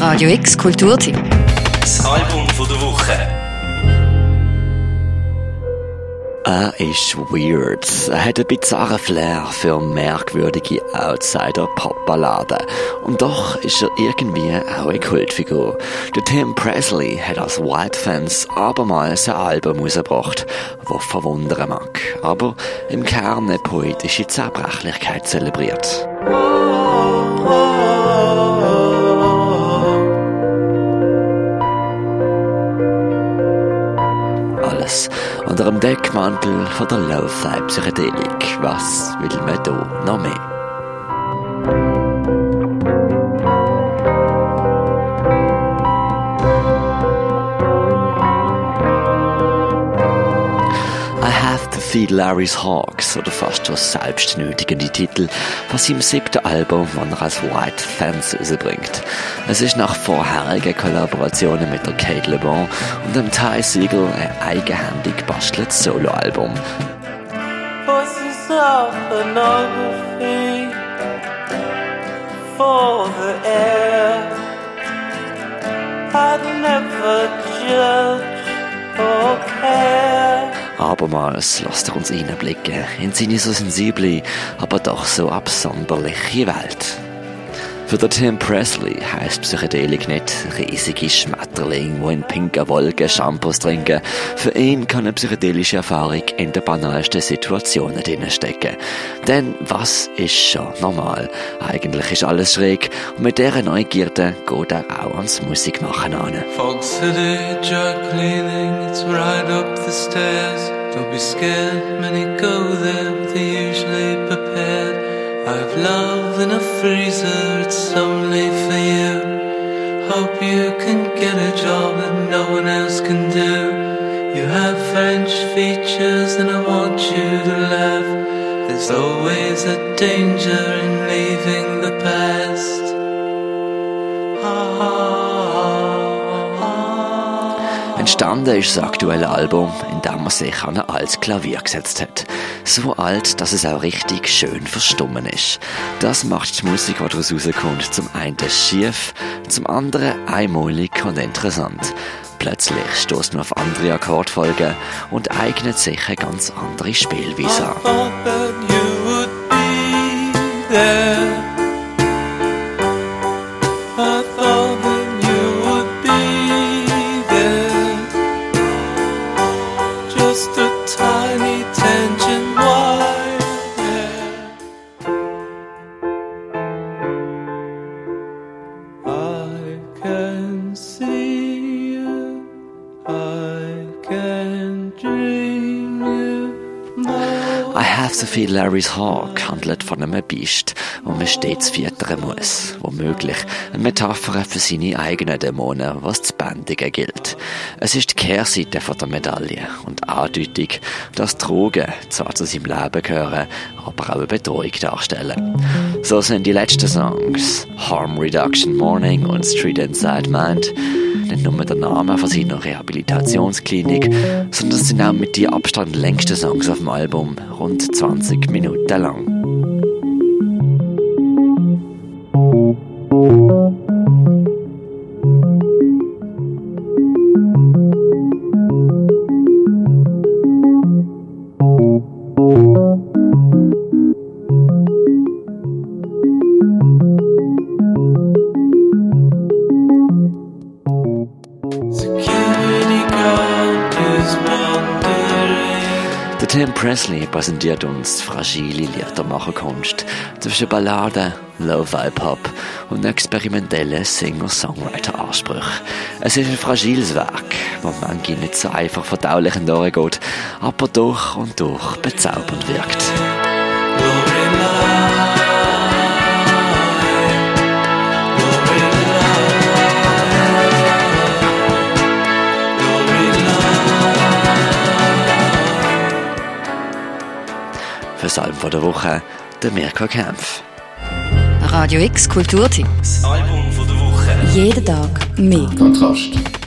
Radio X Kulturteam. Das Album von der Woche. Er ist weird. Er hat einen bizarren Flair für merkwürdige Outsider-Pop-Balladen. Und doch ist er irgendwie auch eine Kultfigur. Der Tim Presley hat als White Fans abermals ein Album rausgebracht, das verwundern mag, aber im Kern eine poetische Zerbrechlichkeit zelebriert. Unter dem Deckmantel von der Lo-Fi-Psychedelik. Was will man da noch mehr? Feed Larry's Hawks oder fast schon selbstnötigende Titel von seinem siebten Album, das er als White Fans rausbringt. Es ist nach vorherigen Kollaborationen mit der Kate Le Bon und dem Ty Siegel ein eigenhändig basteltes Soloalbum. Voices of pornography for the Abermals lässt er uns einblicken in seine so sensible, aber doch so absonderliche Welt. Für den Tim Presley heisst Psychedelik nicht riesige Schmetterlinge, die in pinken Wolken Shampoos trinken. Für ihn kann eine psychedelische Erfahrung in den banalsten Situationen drinstecken. Denn was ist schon normal? Eigentlich ist alles schräg und mit dieser Neugierde geht er auch ans Musikmachen an. Fog City, dry cleaning, it's right up the stairs. Don't be scared, many go there, they're usually prepared. I've love in a freezer, it's only for you. Hope you can get a job that no one else can do. You have French features, and I want you to laugh. There's always a danger in leaving the past. Ah, ah. Entstanden ist das aktuelle Album, in dem man sich an ein altes Klavier gesetzt hat. So alt, dass es auch richtig schön verstummen ist. Das macht die Musik, die daraus rauskommt, zum einen schief, zum anderen einmalig und interessant. Plötzlich stoßt man auf andere Akkordfolgen und eignet sich eine ganz andere Spielweise an. Just a tiny tension wire there. I can Feel Larry's Hawk handelt von einem Biest, wo man stets füttern muss. Womöglich eine Metapher für seine eigenen Dämonen, was zu bändigen gilt. Es ist die Kehrseite der Medaille und Andeutung, dass Drogen zwar zu seinem Leben gehören, aber auch eine Bedrohung darstellen. So sind die letzten Songs Harm Reduction Morning und Street Inside Mind nicht nur der Name von seiner Rehabilitationsklinik, sondern es sind auch mit die Abstand längsten Songs auf dem Album, rund 20 Minuten lang. Der Tim Presley präsentiert uns fragile Liedermacherkunst zwischen Balladen, Lo-Fi-Pop und experimentellen Singer-Songwriter-Ansprüchen. Es ist ein fragiles Werk, das manchmal nicht so einfach verdaulich durchgeht, aber durch und durch bezaubernd wirkt. Für das Album der Woche, der Mirko Kempf. Radio X Kulturteam. Das Album von der Woche. Jeden Tag mehr. Kontrast.